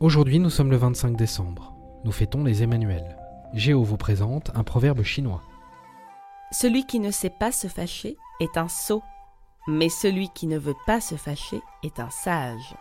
Aujourd'hui, nous sommes le 25 décembre. Nous fêtons les Emmanuels. Géo vous présente un proverbe chinois. Celui qui ne sait pas se fâcher est un sot, mais celui qui ne veut pas se fâcher est un sage.